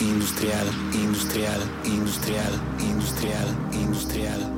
industrial, industrial, industrial, industrial, industrial.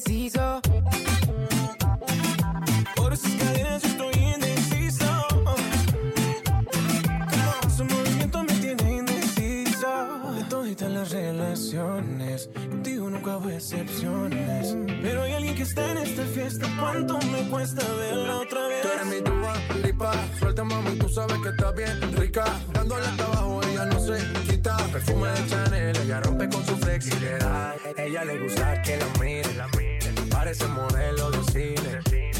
Indeciso. Por esas cadenas yo estoy indeciso. Su movimiento me tiene indeciso. De todita la las relaciones. Excepciones. Pero hay alguien que está en esta fiesta. ¿Cuánto me cuesta verla otra vez? Tú eres mi tuba, lipa. Suelta, mami, tú sabes que está bien rica. Dándole hasta abajo, ella no se quita. Perfume de Chanel, ella rompe con su flexibilidad. Ella le gusta que la miren. Parece modelo de cine.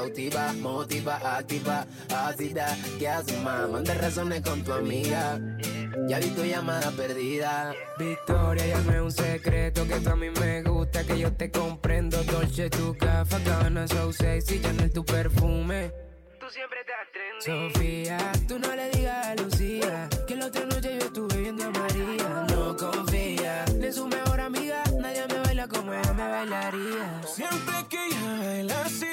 Cautiva, motiva, activa, ácida. ¿Qué haces, más? Manda razones con tu amiga. Ya vi tu llamada perdida. Victoria, ya no es un secreto que tú a mí me gusta, que yo te comprendo. Dolce, tu café, Gabbana, so sexy, Chanel, tu perfume. Tú siempre te Sofía, tú no le digas a Lucía que la otra noche yo estuve viendo a María. No confía en su mejor amiga, nadie me baila como ella me bailaría. Siempre que ella baila así,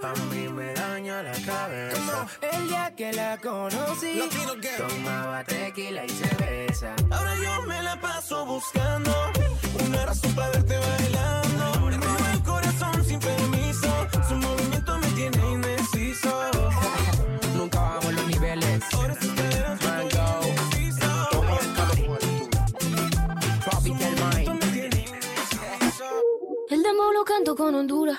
A mí me daña la cabeza. El día que la conocí, tomaba tequila y cerveza. ahora yo me la paso buscando una razón para verte bailando. Me roba el corazón sin permiso, su movimiento me tiene indeciso. Nunca bajamos los niveles. Mango. Me tiene indeciso. El demo lo canto con Honduras.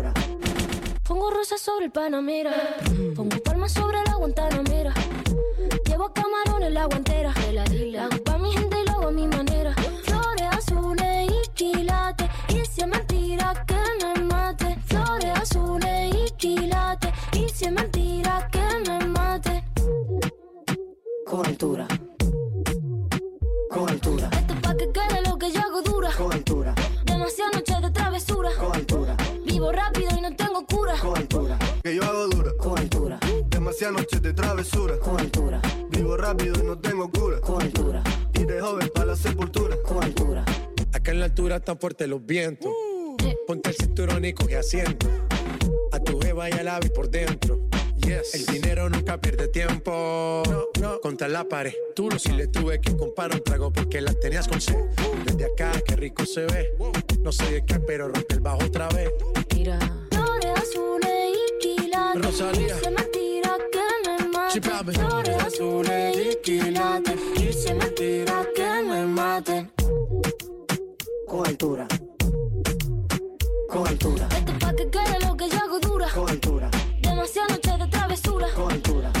Pongo rosas sobre el Panamera. Pongo palmas sobre la Guantanamera. Llevo camarón en la guantera. La hago pa' mi gente y lo hago a mi manera. Flores azules y quilates. Y si es mentira que me mate. Flores azules y quilates. Y si es mentira que me mate. Con altura, con altura, Esto es pa' que quede lo que yo hago dura. con altura, Demasiadas noches de travesura. con altura, Vivo rápido y no tengo cura. con altura, Que yo hago dura. con altura, Demasiadas noches de travesura. con altura, Vivo rápido y no tengo cura. con altura, Y de joven para la sepultura. con altura. Acá en la altura están fuertes los vientos. Ponte el cinturón y coge asiento. A tu jeva y al ave por dentro. Yes. El dinero nunca pierde tiempo. No, no. Contra la pared. Tú no si le tuve que comprar un trago porque la tenías con sed. Desde acá, qué rico se ve. No sé de qué, pero rompe el bajo otra vez. Mira, Flores azules y quilates. Rosalía. Y se mentira que me mate. Flores azules y quilates. Y se mentira que me mate. con altura, con altura, Esto es pa' que quede lo que yo hago dura. con altura, con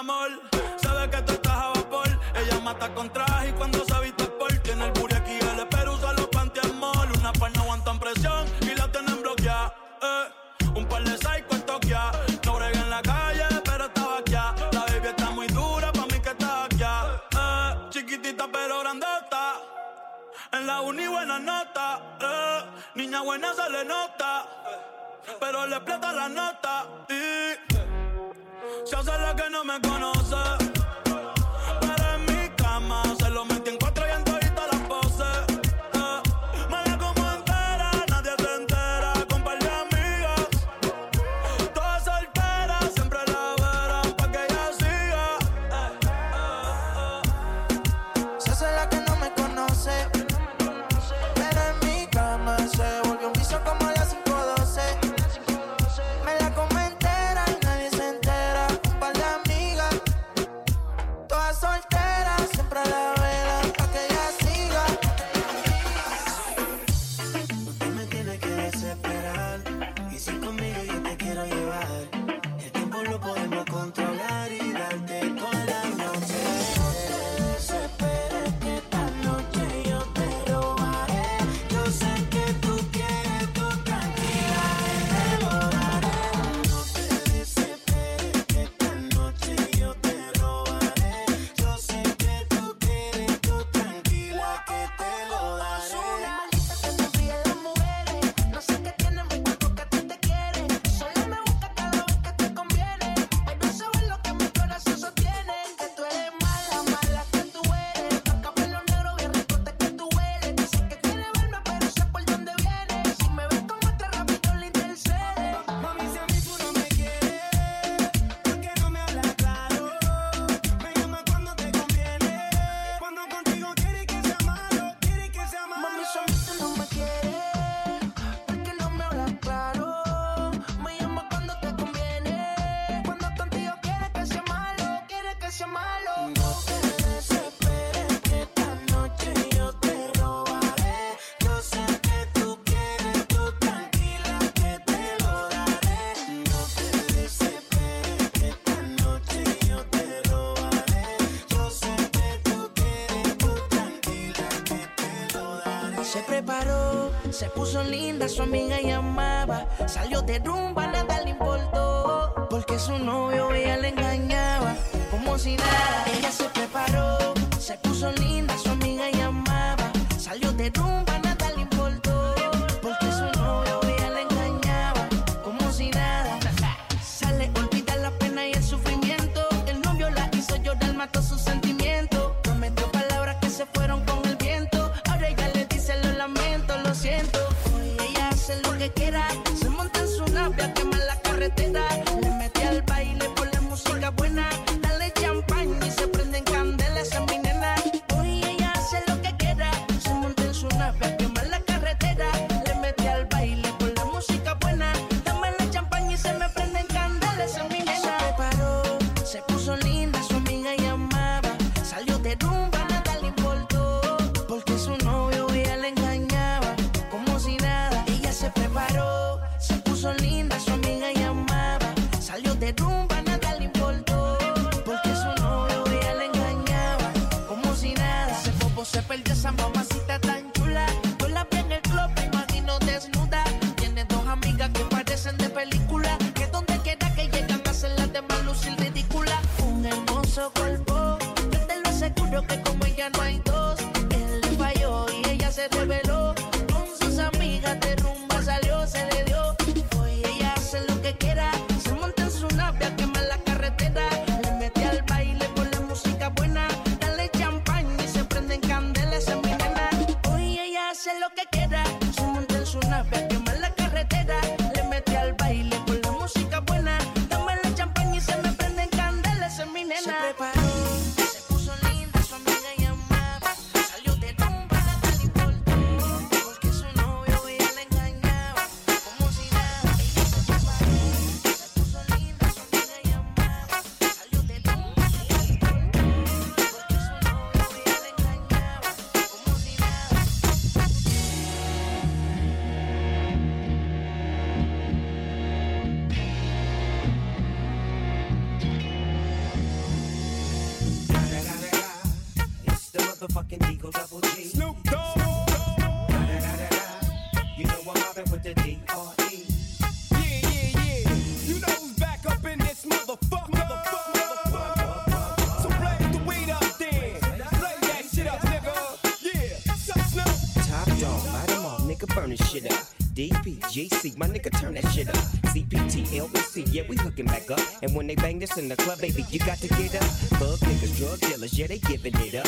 amor. Sabe que tú estás a vapor. Ella mata con traje y cuando se viste por tiene el booty aquí el espero usa los pantiamol. Una par no aguantan presión y la tienen bloqueada. Eh. Un par de psycho en Tokia. No brega en la calle, pero estaba aquí. La baby está muy dura, pa' mí que está aquí. Eh. Chiquitita pero grandota. En la uni buena nota. Eh. Niña buena se le nota. Pero le explota la nota. Y... Se hace la que no me conoce. Se puso linda, su amiga llamaba. Salió de rumba, nada le importó. Porque su novio ella le engañaba, como si nada. Motherfucking Eagle Double G. Snoop Dogg. You know I'm mobbing with the D.R.E. Yeah, yeah, yeah. You know who's back up in this motherfucker. So blaze the weed up then. Play that shit up, nigga. Yeah. Snoop? Top dog, light 'em all, nigga burn this shit up. DPGC, my nigga turn that shit up. CPT, LBC, yeah, we hooking back up. And when they bang this in the club, baby, you got to get up. Thug niggas, drug dealers, yeah, they giving it up.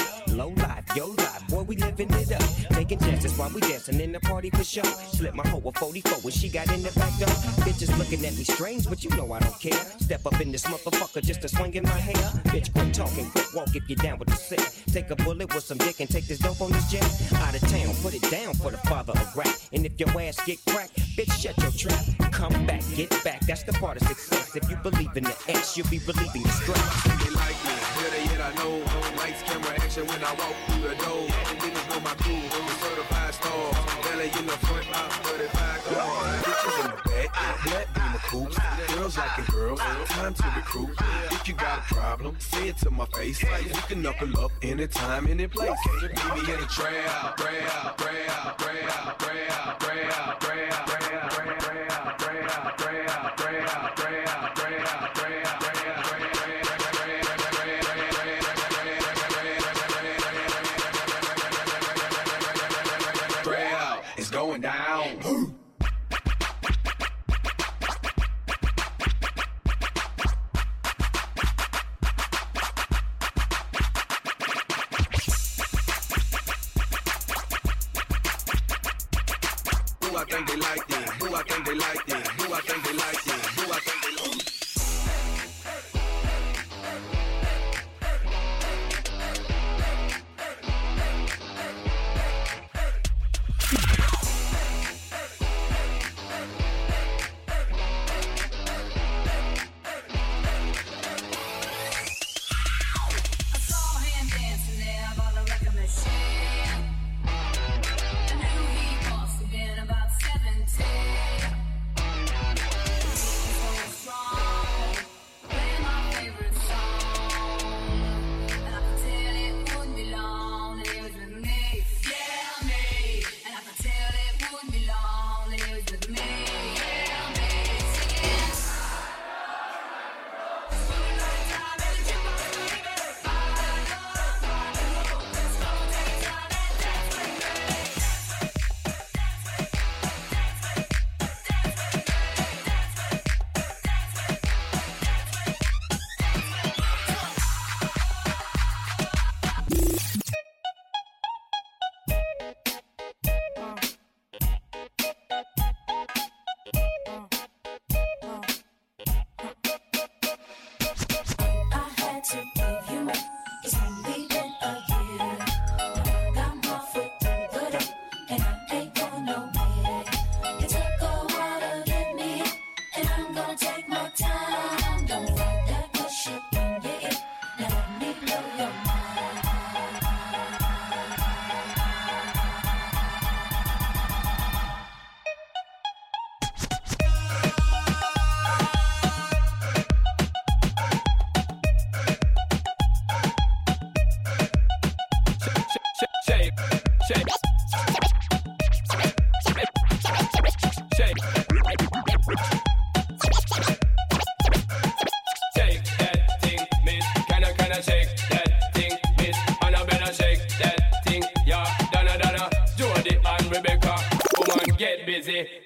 Party for sure. Slip my hoe a 44 when she got in the back door. Bitches looking at me strange, but you know I don't care. Step up in this motherfucker just to swing in my hair. Bitch, quit talking, quit walk if you down with the sick. Take a bullet with some dick and take this dope on this jet. Out of town, put it down for the father of rap. And if your ass get cracked, bitch, shut your trap. Come back, get back, that's the part of success. If you believe in the X, you'll be relieving your stress. Better yet I know. Lights, camera, action when I walk through the door. And niggas know my crew, the certified stars. Belly in the front, I 35 cars. Bitches in the back, black beamer coops. Girls liking girls, like time to recruit. If you got a problem, say it to my face. Like we can knuckle up anytime, any place. Me in the trap, trap, trap, trap, trap, trap, trap, trap.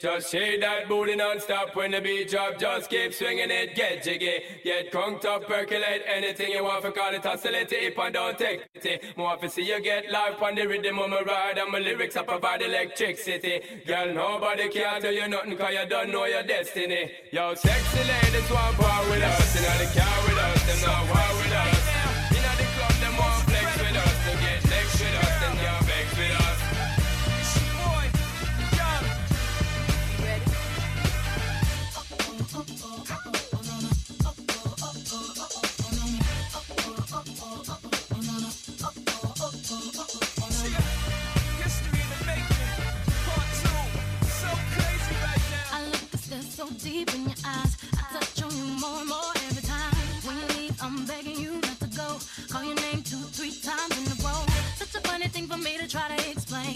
Just shake that booty non-stop when the beat drop. Just keep swinging it, get jiggy. Get crunked up, percolate anything you want for call it oscillate it and don't take it. More to see you get live on the rhythm of my ride and my lyrics I provide electricity. Girl, nobody can tell you nothing cause you don't know your destiny. Yo, sexy ladies want power with us. Inna the car with us, them not war with us. i'm begging you try to explain.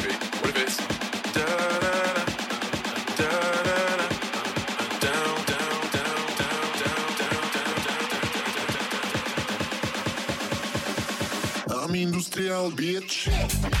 industrial, bitch.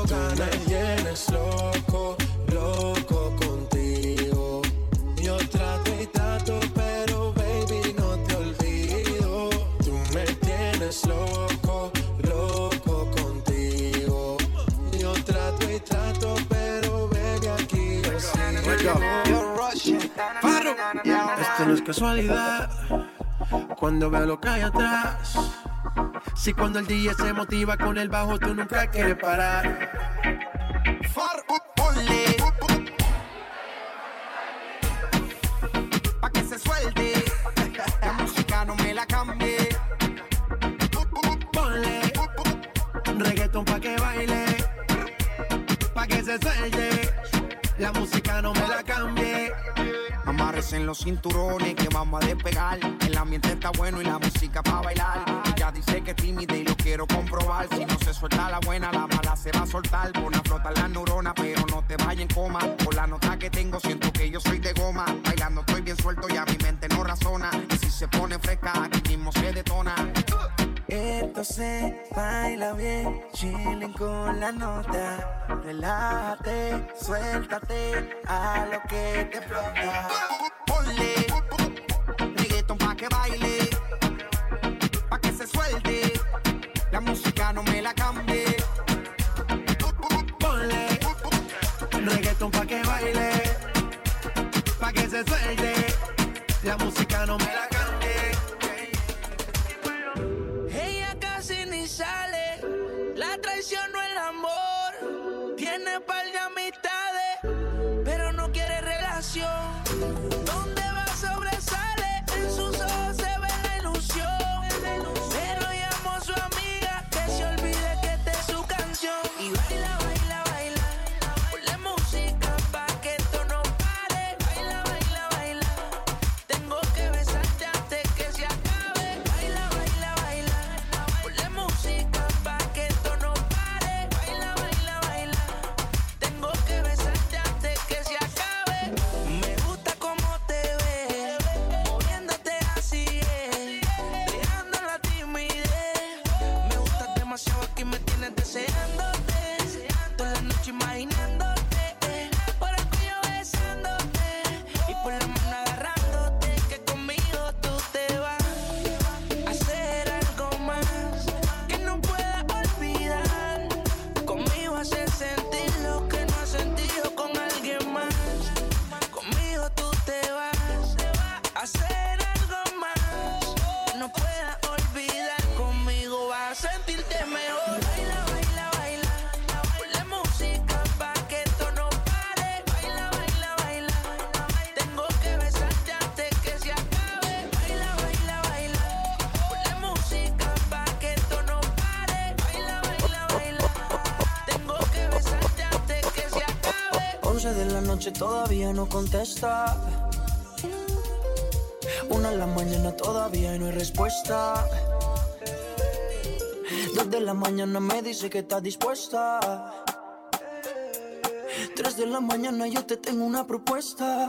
cuando ganas me llenes loco, loco contigo. Yo trato y trato, pero baby no te olvido. Tú me tienes loco, loco contigo. Yo trato y trato, pero baby aquí yo sigo. Esto no es casualidad. Cuando veo lo que hay atrás si cuando el DJ se motiva con el bajo, tú nunca quieres parar. Amarres en los cinturones que vamos a despegar. El ambiente está bueno y la música para bailar. Ella dice que es tímida y lo quiero comprobar. Si no se suelta la buena, la mala se va a soltar. Pon a flotar la neurona, pero no te vayas en coma. Por la nota que tengo, siento que yo soy de goma. Bailando estoy bien suelto y a mi mente no razona. Y si se pone fresca, aquí mismo se detona. Esto se baila bien, chilling con la nota. Relájate, suéltate a lo que te explota. Ponle reggaeton pa' que baile, pa' que se suelte. La música no me la cambie. Ponle reggaeton pa' que baile, pa' que se suelte. La música no me la cambie. La traición no el amor. Tiene par Una de la mañana todavía y no hay respuesta. Dos de la mañana me dice que está dispuesta. Tres de la mañana yo te tengo una propuesta.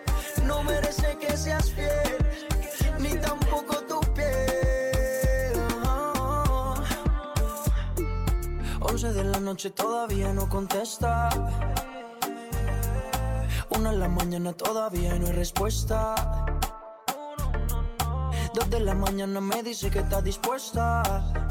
No merece que seas fiel, ni tampoco tu piel. Oh. 11 de la noche todavía no contesta. Una de la mañana todavía no hay respuesta. Dos de la mañana me dice que está dispuesta.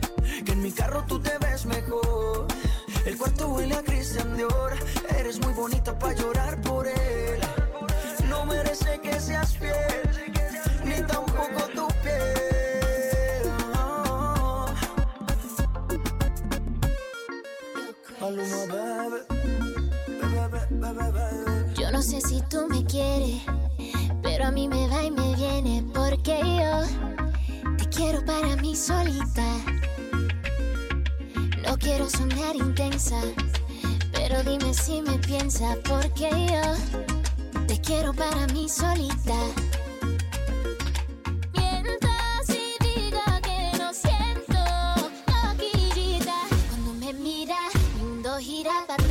Que en mi carro tú te ves mejor. El cuarto huele a Christian Dior. Eres muy bonita para llorar por él. No merece que seas fiel, ni tampoco tu piel. Yo no sé si tú me quieres, pero a mí me va y me viene porque yo te quiero para mí solita no quiero sonar intensa, pero dime si me piensa, porque yo te quiero para mí solita. Mientras y diga que no siento la cuando me mira, gira para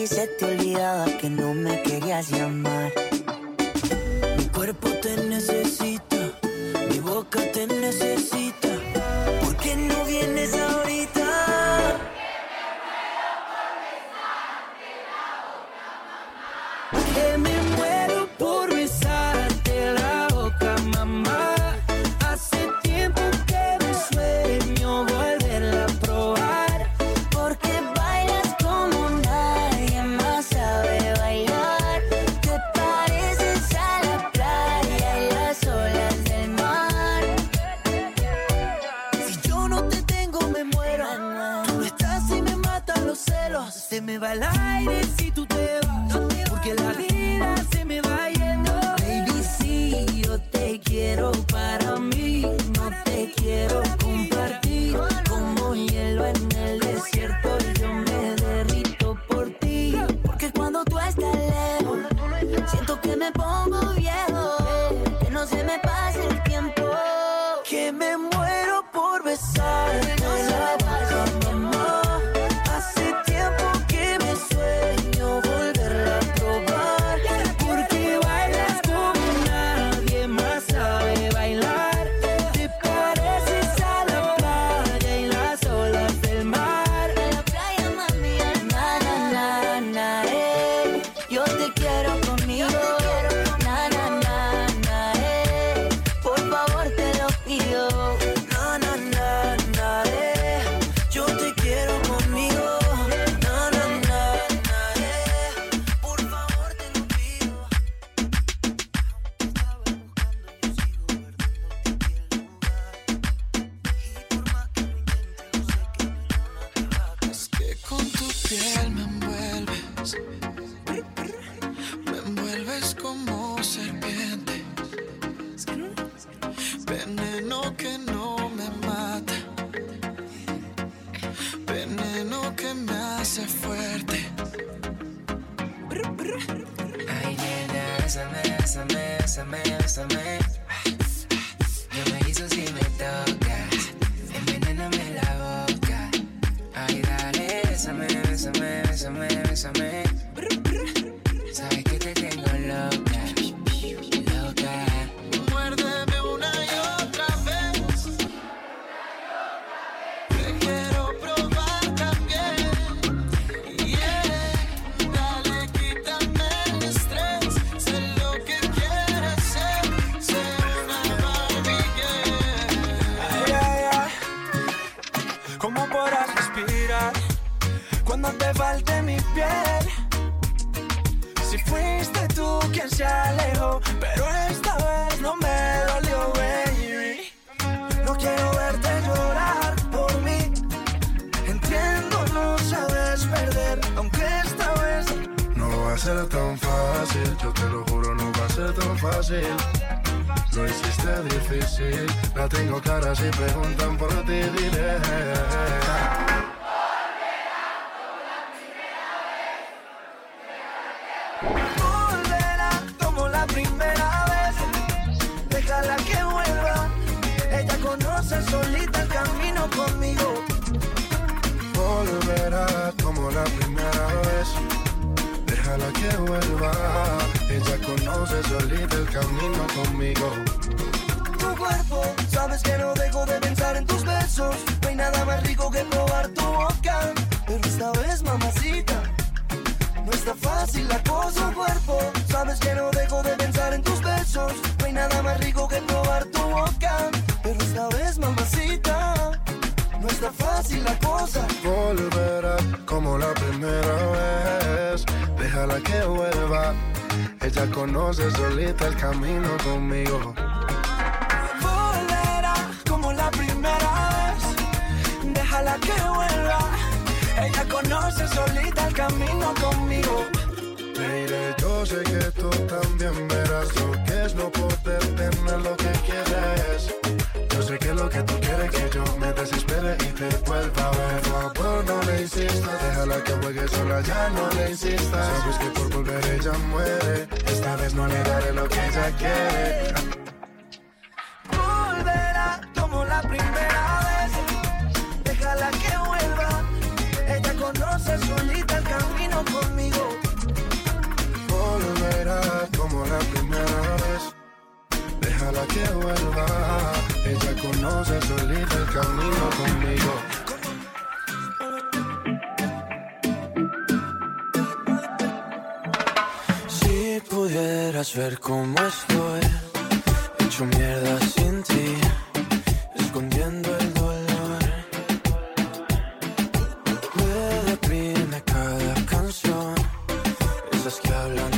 Ti se te olvidaba que no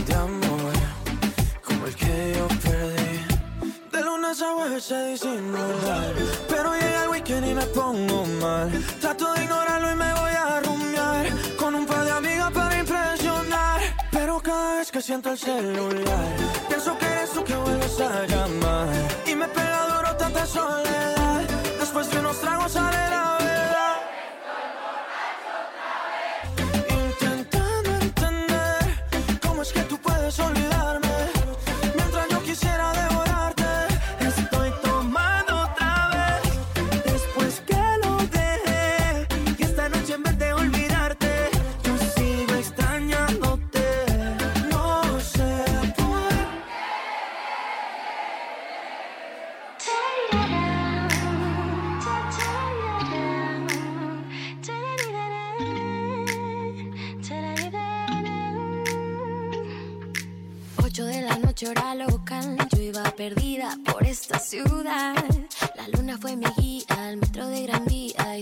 de amor como el que yo perdí. De lunes a jueves se disimular, pero llega el weekend y me pongo mal. Trato de ignorarlo y me voy a rumiar con un par de amigas para impresionar. Pero cada vez que siento el celular, pienso que eres tú que vuelves a llamar y me pega duro tanta soledad. Después de unos tragos sale la verdad. solo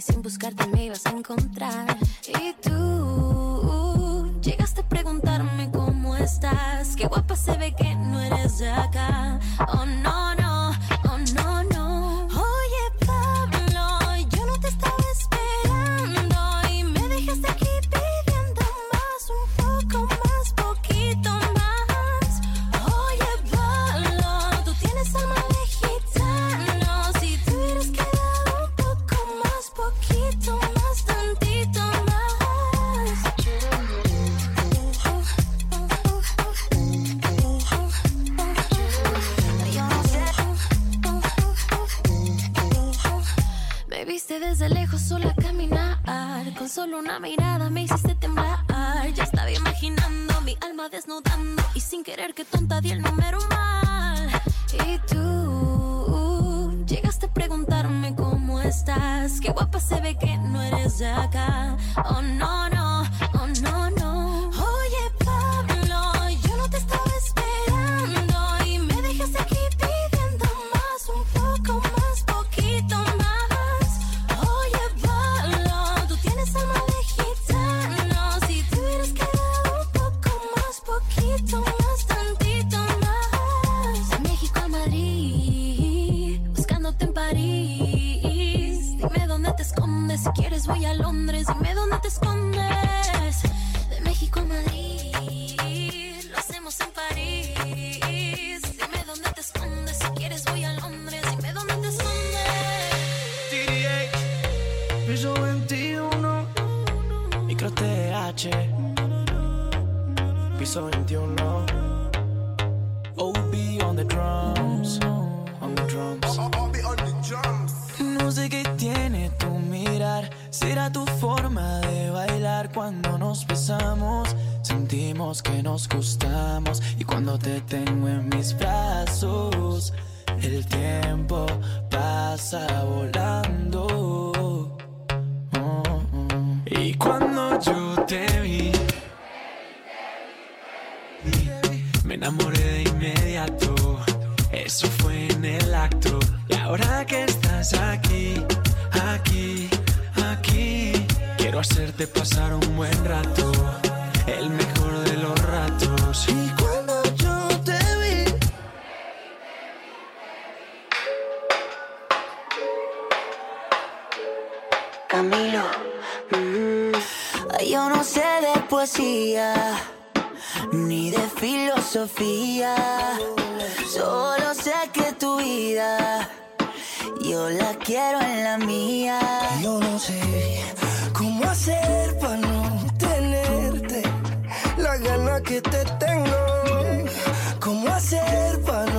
sin buscarte me ibas a encontrar. Y tú llegaste a preguntarme cómo estás. Qué guapa se ve que no eres de acá. Oh no. Te tengo. Cómo hacer para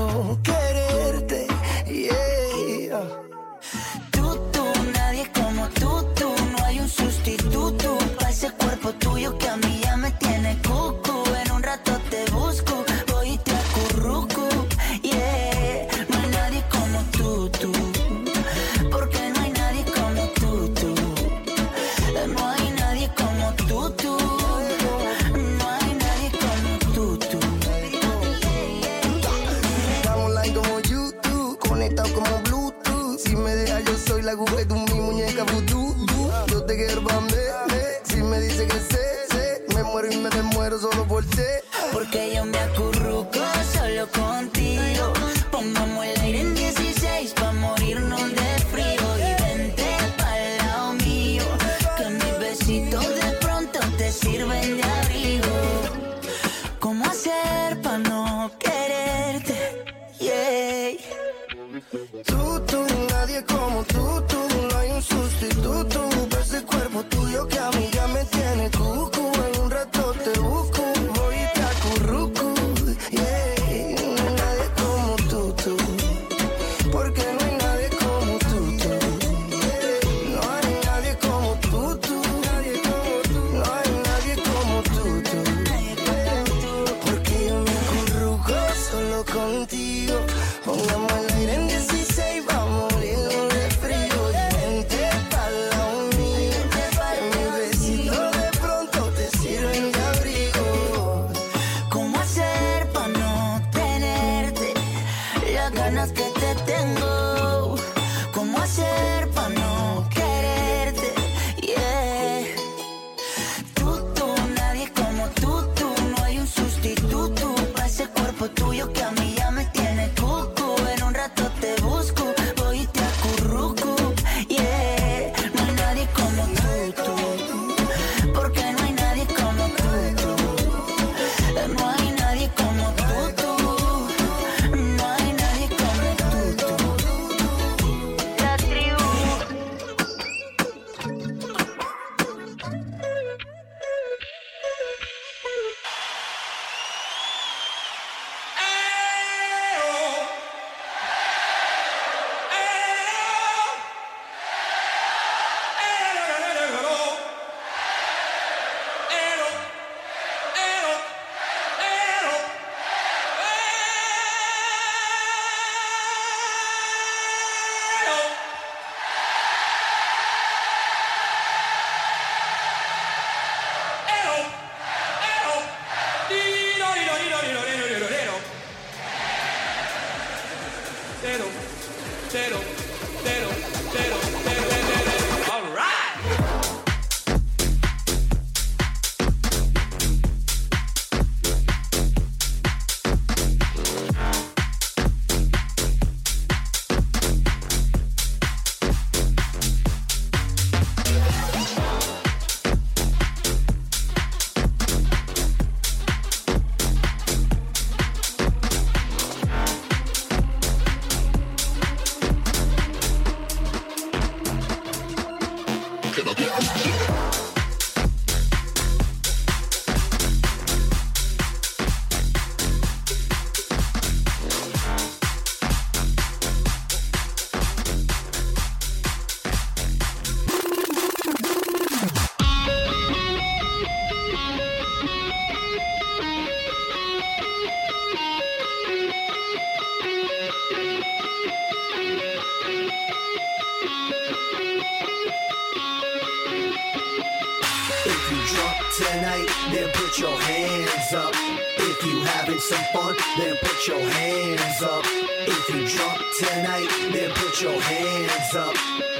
hands up. If you having some fun, then put your hands up. If you drunk tonight, then put your hands up.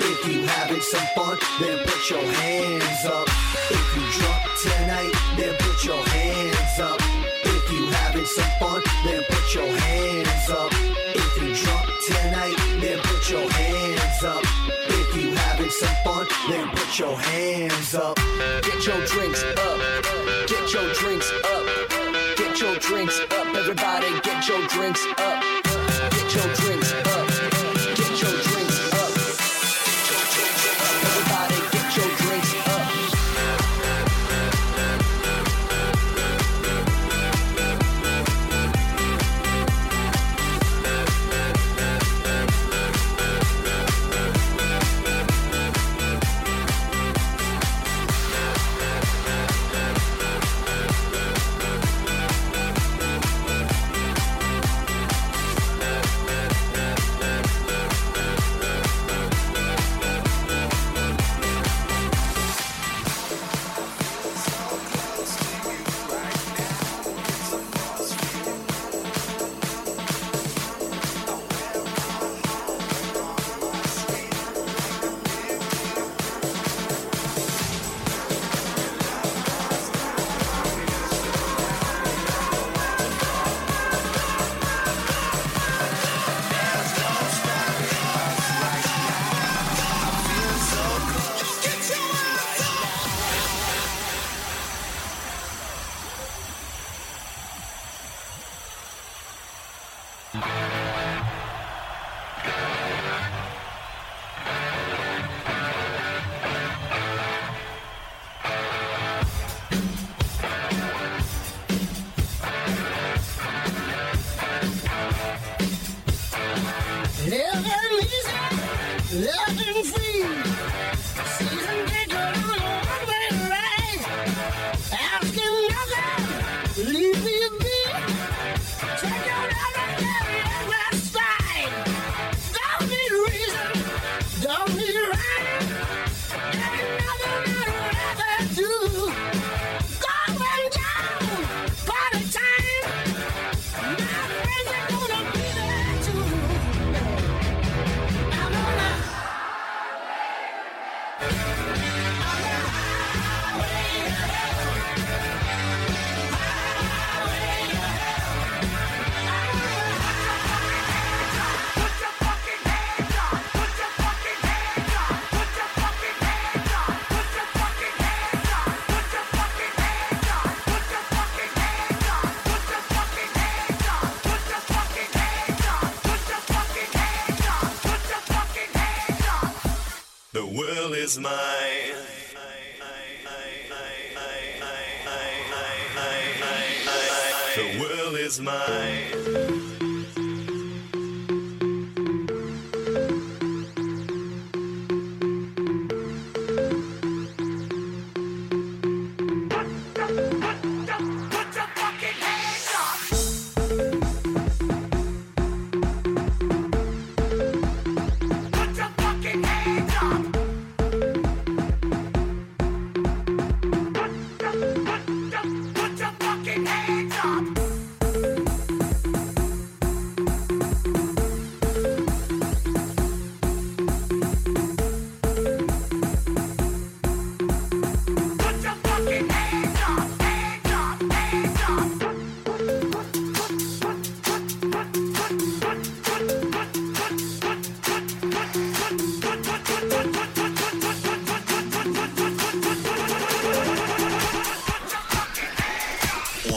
If you having some fun, then put your hands up. If you drunk tonight, then put your hands up. If you having some fun, then put your hands up. If you drunk tonight, then put your hands up. If you having some fun, then put your hands up. Get your drinks up. Get your drinks up. Get your drinks up. Everybody get your drinks up. Get your drinks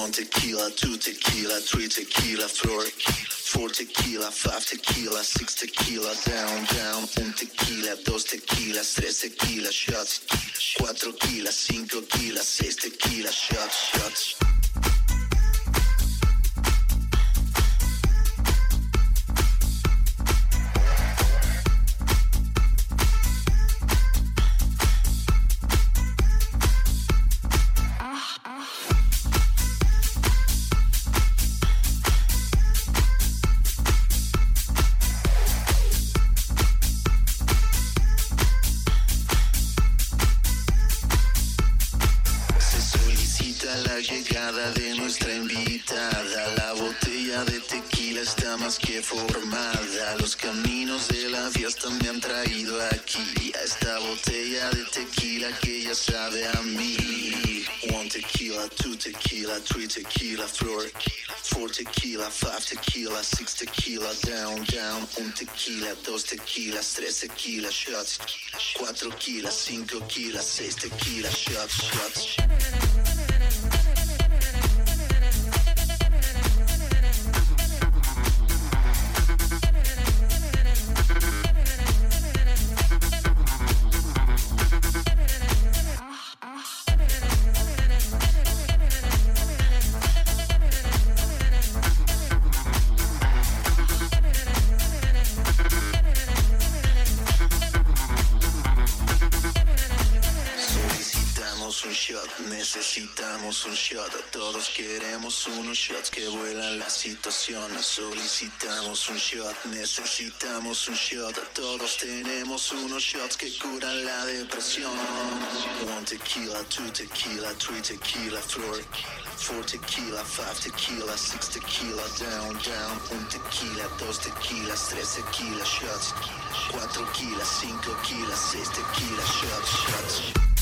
One tequila, two tequila, three tequila, four, four tequila, five tequila, six tequila, down, down, un tequila, dos tequilas, tres tequila, shots, cuatro kilas, cinco kilas, seis tequila, shots, shots. Tequilas, tres tequila shots. Cuatro kilas, cinco kilas, seis tequila shots, shots. Shots que vuelan la situación. Solicitamos un shot, necesitamos un shot. Todos tenemos unos shots que curan la depresión. One tequila, two tequila, three tequila, four, four tequila, five tequila, six tequila, down, down. Un tequila, dos tequilas, tres tequila shots. Cuatro kilas, cinco kilas, seis tequila shots, shots.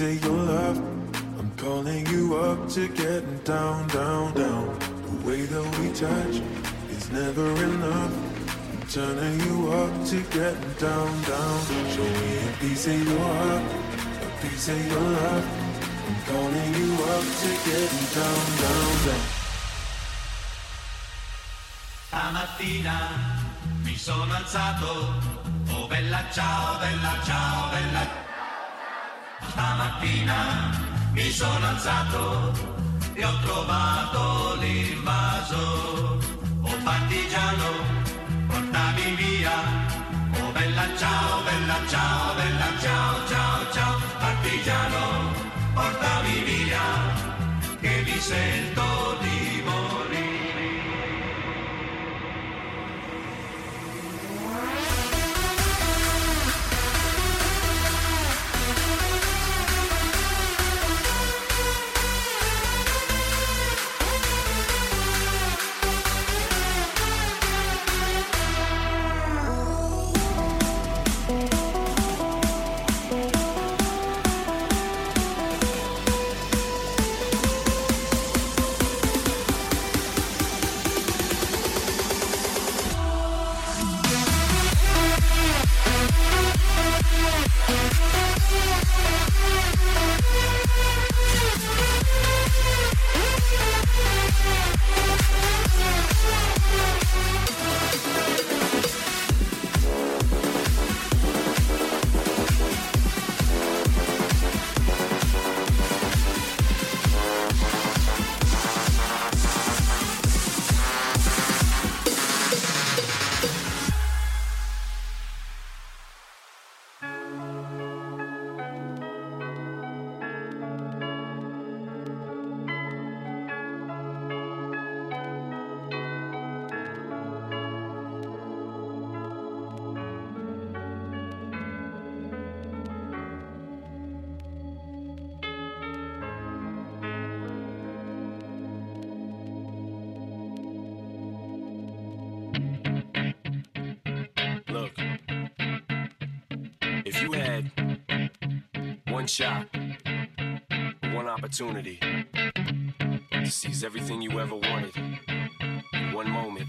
Of your love. I'm calling you up to getting down, down, down. The way that we touch is never enough. I'm turning you up to getting down, down. Show me a piece of your heart, a piece of your love. I'm calling you up to getting down, down, down. Stamattina mi sono alzato, oh bella ciao, bella ciao, bella. Stamattina mi sono alzato e ho trovato l'invaso. Oh partigiano, portami via, oh bella ciao, bella ciao, bella ciao, ciao, ciao. partigiano, portami via, che mi sento di morire. Shot, one opportunity. To seize everything you ever wanted. In one moment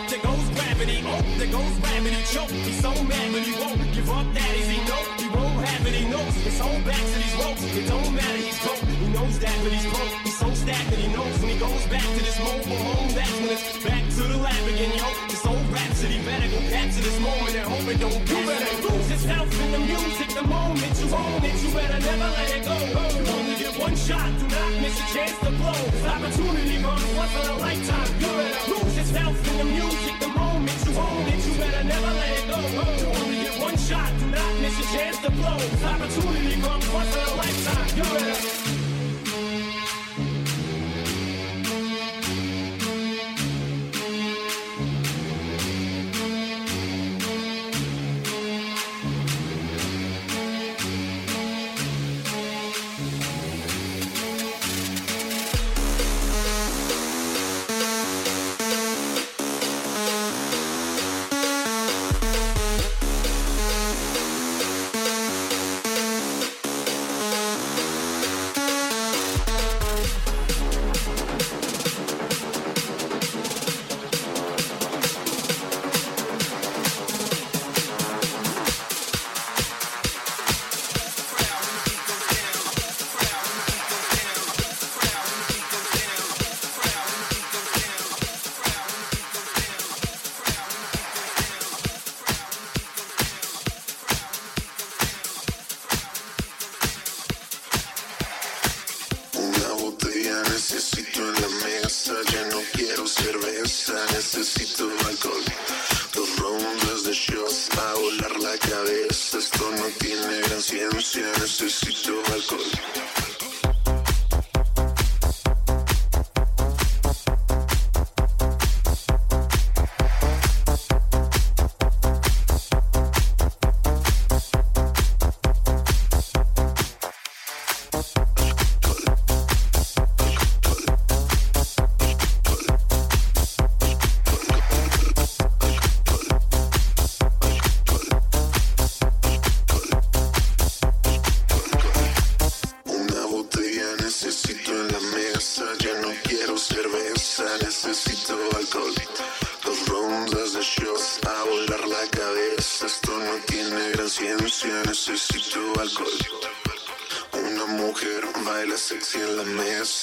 gravity. Oh, there goes gravity. Choke. He's so mad, but he won't give up. That he know he won't have it. He knows his whole back to these ropes. It don't matter. He's broke. He knows that, but he's broke. He's so stagnant. He knows when he goes back to this mobile home. That's when it's back to the lab again, yo. This old rhapsody better go capture this moment and hope it don't. You better lose yourself in the music. The moment you own it, you better never let it go. You only get one shot. Do not miss a chance to blow. This opportunity comes once in a lifetime. You better lose yourself in the music. The moment you own it, you better never let it go. You only get one shot. Do not miss a chance to blow. Opportunity comes once in a lifetime. You better.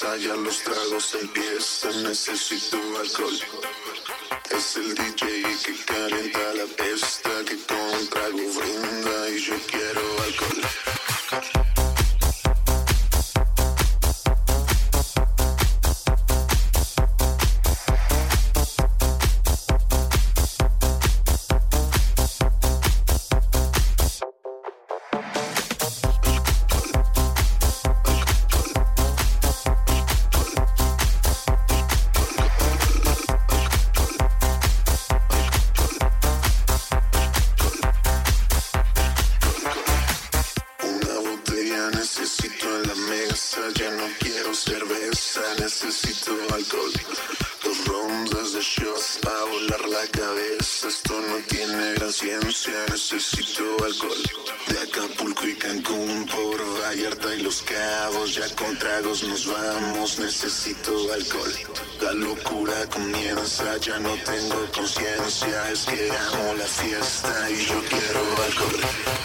mesa, los tragos empiezan, necesito alcohol. Es el con tragos nos vamos, necesito alcohol. La locura comienza, ya no tengo conciencia, es que amo la fiesta y yo quiero alcohol.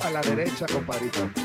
a la derecha, compadrito.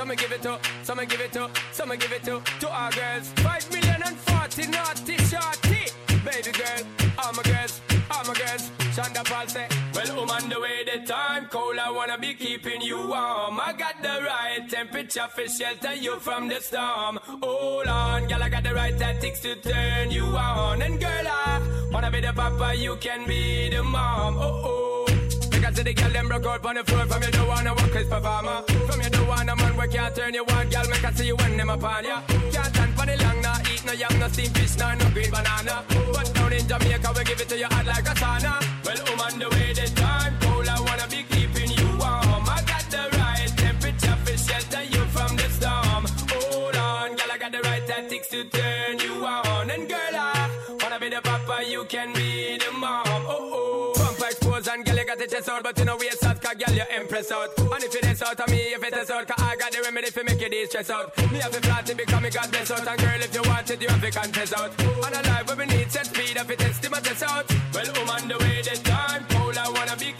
Some give it to, some give it to, some give it to, to our girls. Five million and forty naughty shorty. Baby girl, all my girls, all my girls. Shonda Paul say, Well, I'm on the way, the time cold. I wanna be keeping you warm. I got the right temperature for shelter you from the storm. Hold on, girl, I got the right tactics to turn you on. And girl, I wanna be the papa, you can be the mom. Oh oh. Because of the girl them broke out on the floor From you don't wanna work as performer. From you don't wanna man where can't turn you on Girl make I see you when them upon ya. Can't stand for the long, nah Eat no yam, no steamed fish, nah, no green banana. But down in Jamaica we give it to you hot like a sauna. Well, I'm on the way, the time cold I wanna be keeping you warm. I got the right temperature for shelter you from the storm. Hold on, girl, I got the right tactics to turn you on. And girl, I wanna be the papa, you can be you chest out But you know waist out, cause girl, you impress out. And if it is out of me, if it is out Cause I got the remedy for make you de-stress out. Me have to flat because me got bless out And girl, if you want it, you have to confess out. And a life where we need set speed If it is, to my test out. Well, on the way, the time cold I wanna be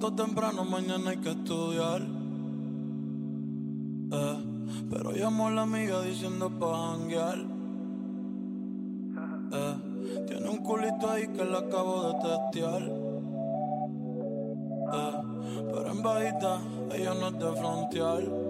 Acostó temprano, mañana hay que estudiar. Eh, pero llamó a la amiga diciendo pa' janguear. Eh, tiene un culito ahí que le acabo de testear. Eh, pero en bajita, ella no es de frontear.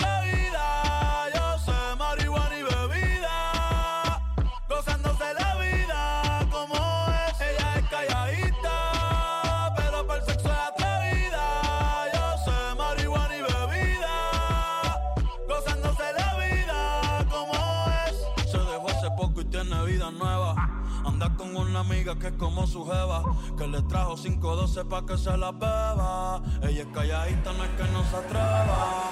que es como su jeva, que le trajo 512 pa' que se la beba. Ella es calladita, no es que no se atreva.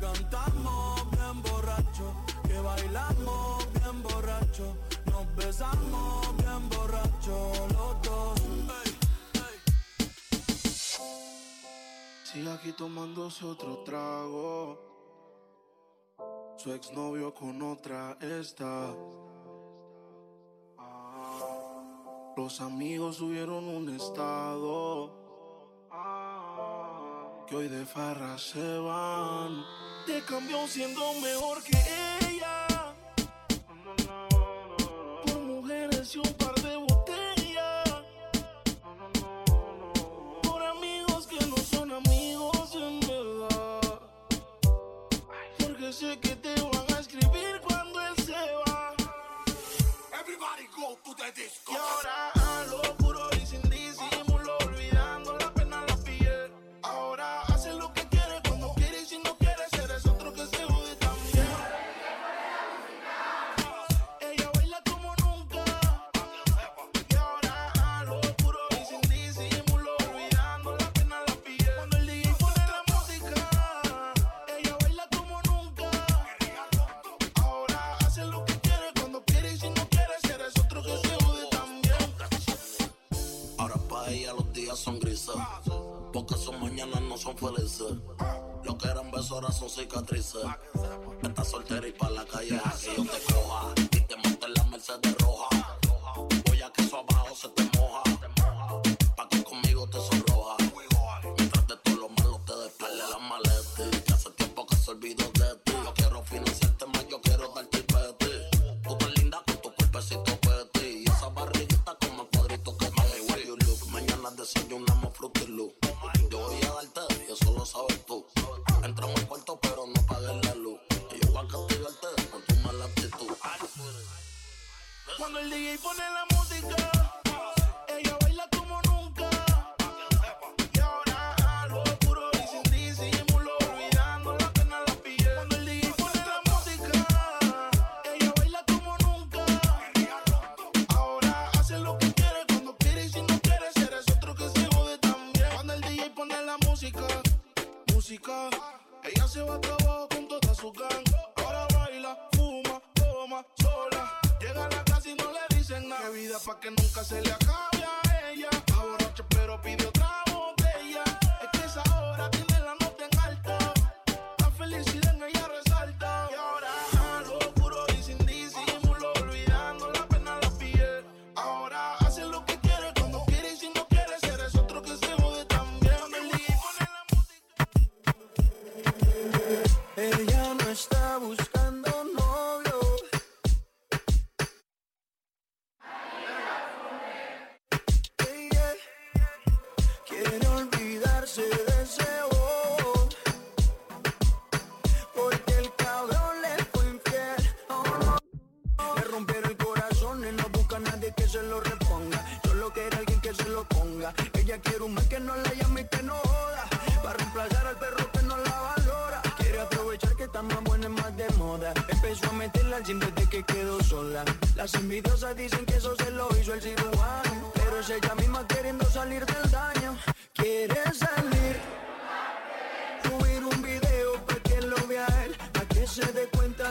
cantamos bien borracho, que bailamos bien borracho, nos besamos bien borracho los dos. Hey, hey. Sigue aquí tomándose otro trago. Su exnovio con otra está. Ah. Los amigos subieron un estado que hoy de farra se van. Te cambió siendo mejor que ella. Por mujeres y un par de botellas. Por amigos que no son amigos en verdad. Porque sé que te van a escribir cuando él se va. Everybody go to the disco. Y ahora a lo son grises. Porque sus mañanas no son felices. Lo que eran besos ahora son cicatrices. Estás soltera y pa' la calle así yo coja.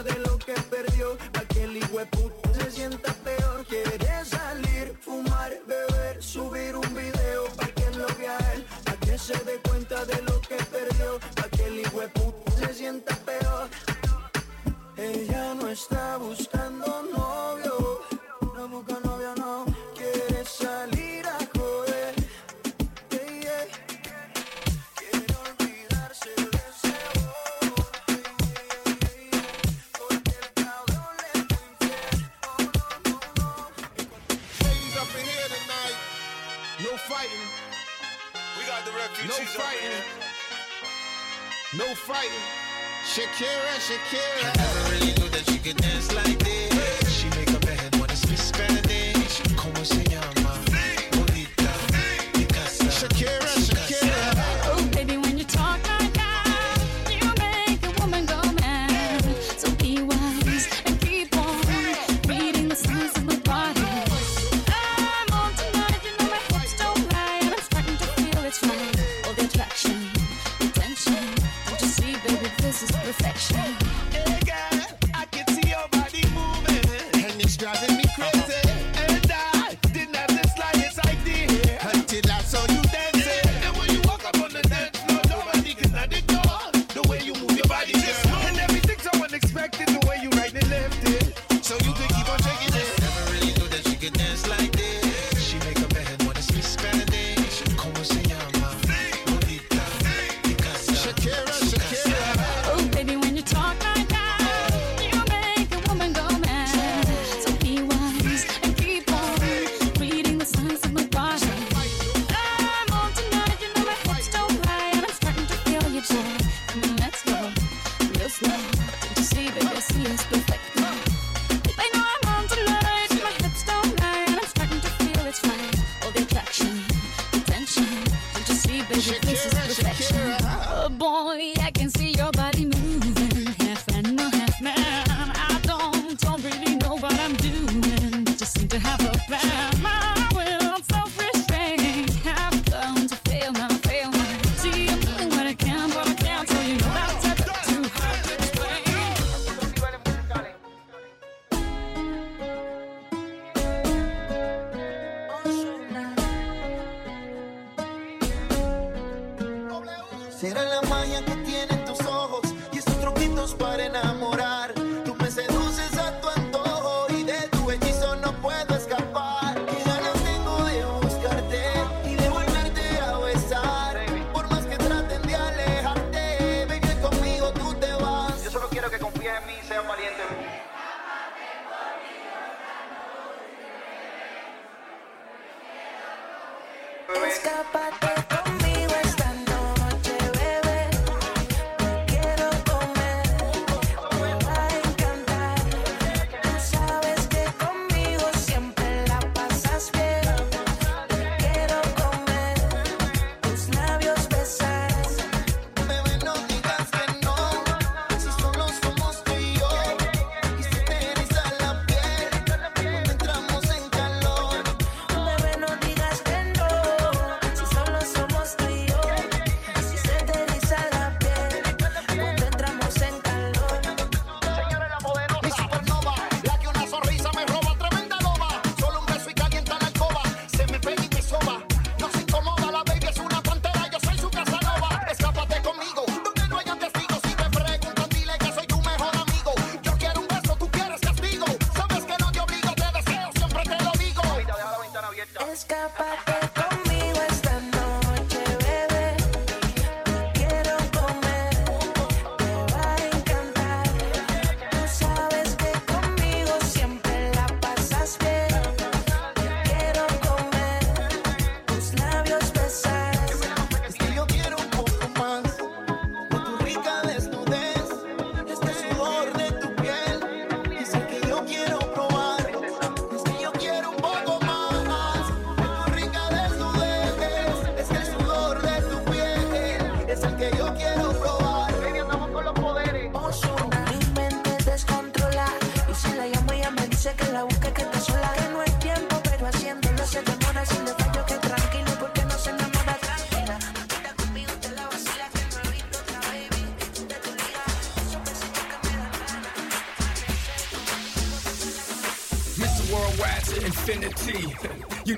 de lo que perdió, pa' que el hijo se sienta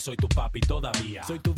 Soy tu papi todavía. Soy tu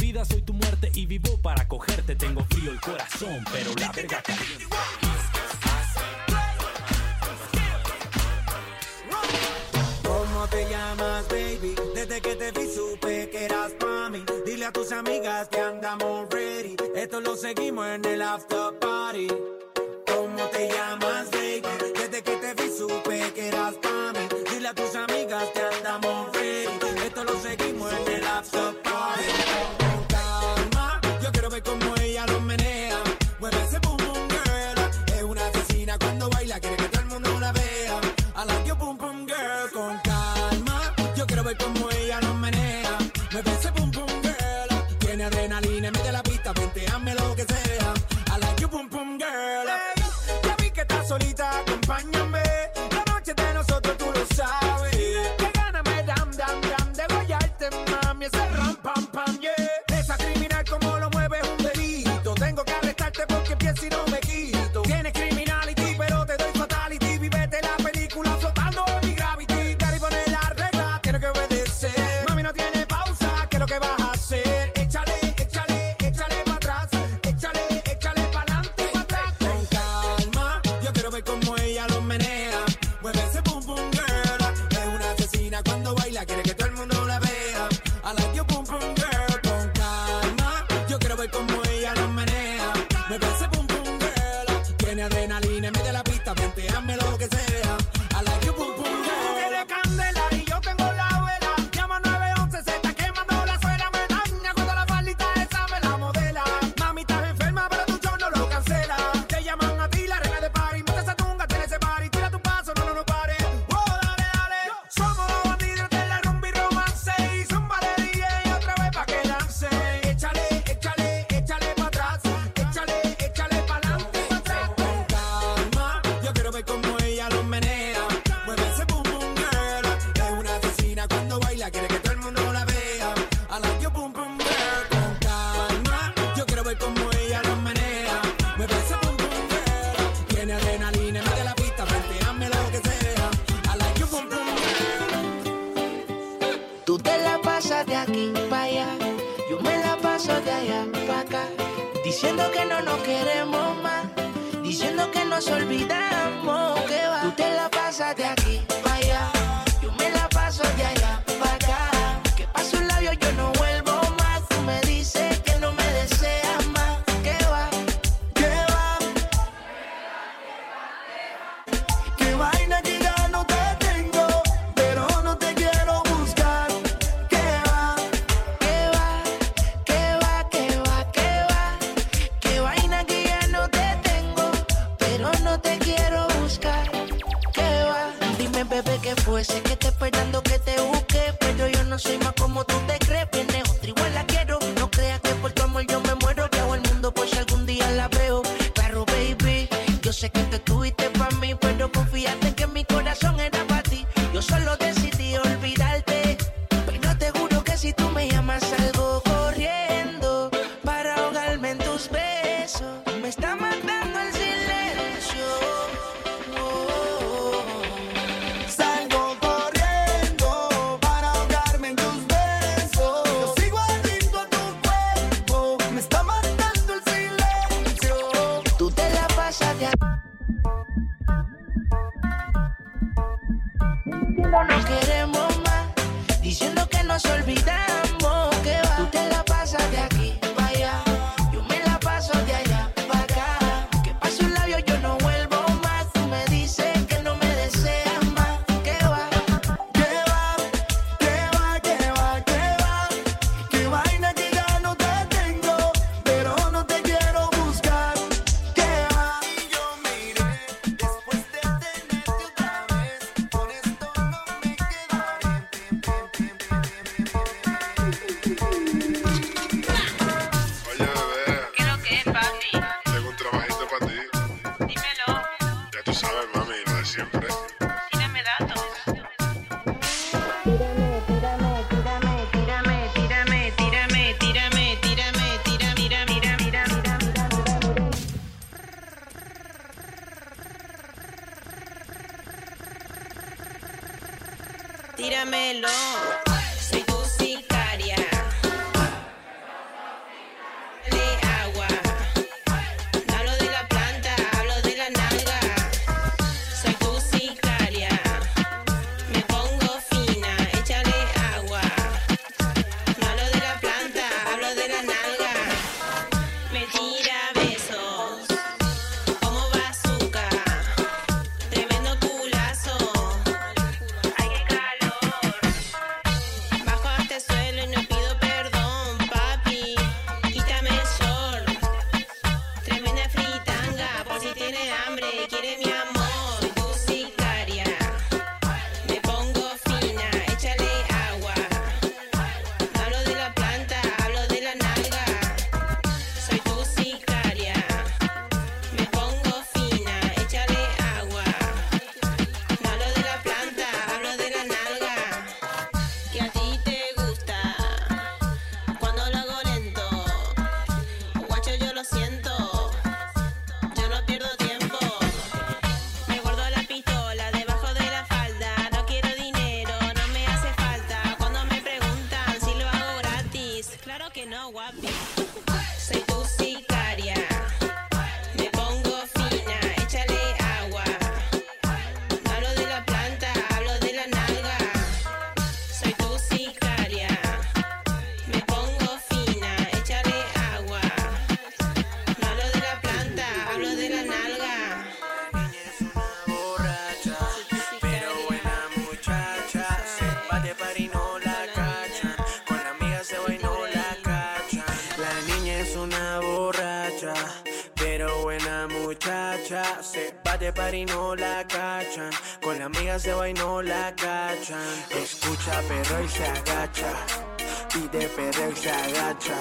se agacha.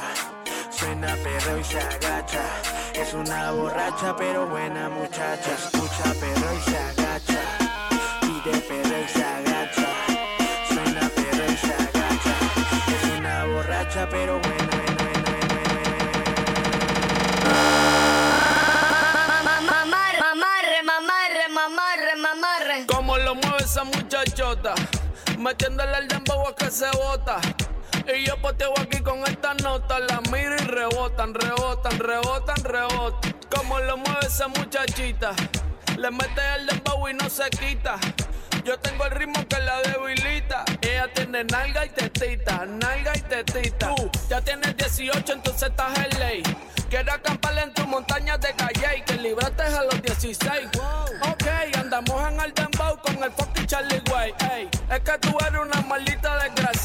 Suena perro y se agacha. Es una borracha pero buena muchacha. Escucha perro y se agacha. Pide perro y se agacha. Suena perro y se agacha. Es una borracha pero buena. Mamarre, mamarre, mamarre. Cómo lo mueve esa muchachota, metiéndole el dembow a que se bota. Y yo poteo aquí con estas notas, las miro y rebotan, rebotan, rebotan, rebotan. Como lo mueve esa muchachita, le mete el dembow y no se quita. Yo tengo el ritmo que la debilita. Ella tiene nalga y tetita, nalga y tetita. Tú ya tienes 18, entonces estás en ley. Quiero acampar en tu montaña de calle y que libraste a los 16. Ok, andamos en el dembow con el fucking Charlie Way. Ey, es que tú eres una maldita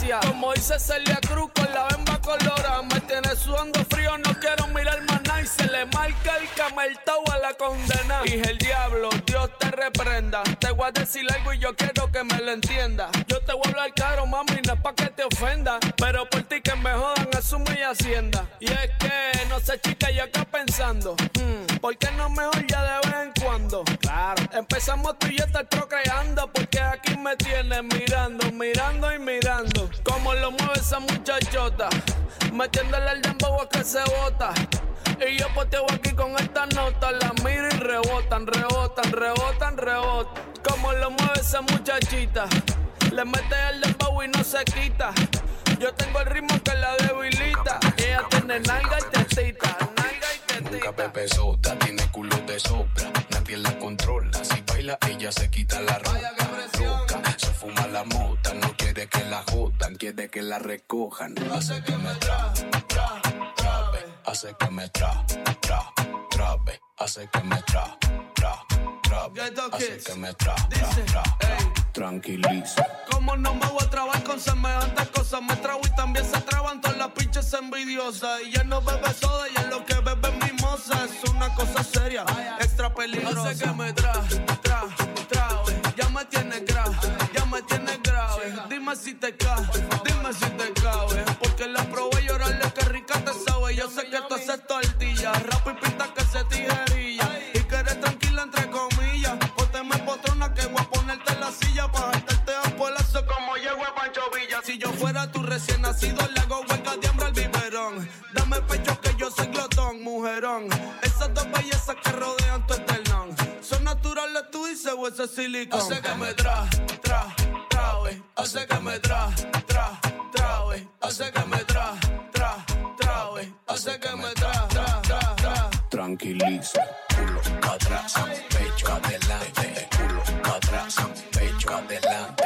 Como dice Celia Cruz con la bemba colorada. Me tienes sudando frío, no quiero mirar más nada. Y se le marca el cameltao a la condena. Dije el diablo, Dios te reprenda. Te voy a decir algo y yo quiero que me lo entienda. Yo te voy a hablar caro, mami, no es pa' que te ofenda. Pero por ti que me jodan, asumo y hacienda. Y es que, no sé, chica, yo acá pensando. hmm, ¿Por qué no mejor ya de vez en cuando? Claro. Empezamos tú y yo estar procreando. Porque aquí me tienes mirando, mirando y mirando. Como lo mueve esa muchachota. Metiéndole el dembow a que se bota. Y yo poteo aquí con estas notas, las miro y rebotan, rebotan, rebotan, rebotan. Como lo mueve esa muchachita, le mete el dembow y no se quita. Yo tengo el ritmo que la debilita. Ella tiene nalga y tetita, nalga y tetita. Nunca bebe sota, tiene culo de sobra. Baila, ella se quita la ropa. Se fuma la mota. No quiere que la jodan, quiere que la recojan. Hace que me tra, tra, trabe. Hace que me tra, tra, trabe. Hace que me tra, tra, trabe. Hace que me tra, tra, tra, tra. Tranquiliza. Como no me voy a trabar con semejantes cosas, me trago y también se traban todas las pinches envidiosas. Y ya no bebe soda, y es lo que bebe es mimosa. Es una cosa seria, extra peligrosa. Hace que me tra, tra, trabe. Ya me tienes grave, ya me tienes grave. Dime si te cae, dime si te cabe. Porque la probé y llorarle que rica te sabe. Yo sé que tú haces tortilla, rap y fuera tu recién nacido, le hago hueca de hambre al biberón. Dame pecho que yo soy glotón, mujerón. Esas dos bellezas que rodean tu esternón. Son naturales, tú dices, o ese silicón. Hace que me tra, tra, trabe. Hace que me tra, tra, trabe. Hace que me tra, tra, trabe. Hace que me tra, tra, tra, tra. Tranquiliza. Culo atrás, pecho adelante. Culo atrás, pecho adelante.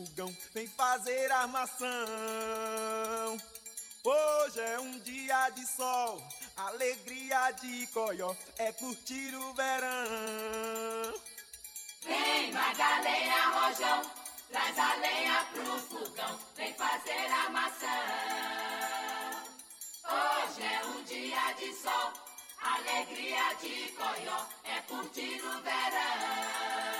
fogão, vem fazer armação. Hoje é um dia de sol, alegria de coió, é curtir o verão. Vem, Madalena Rojão, traz a lenha pro fogão, vem fazer armação. Hoje é um dia de sol, alegria de coió, é curtir o verão.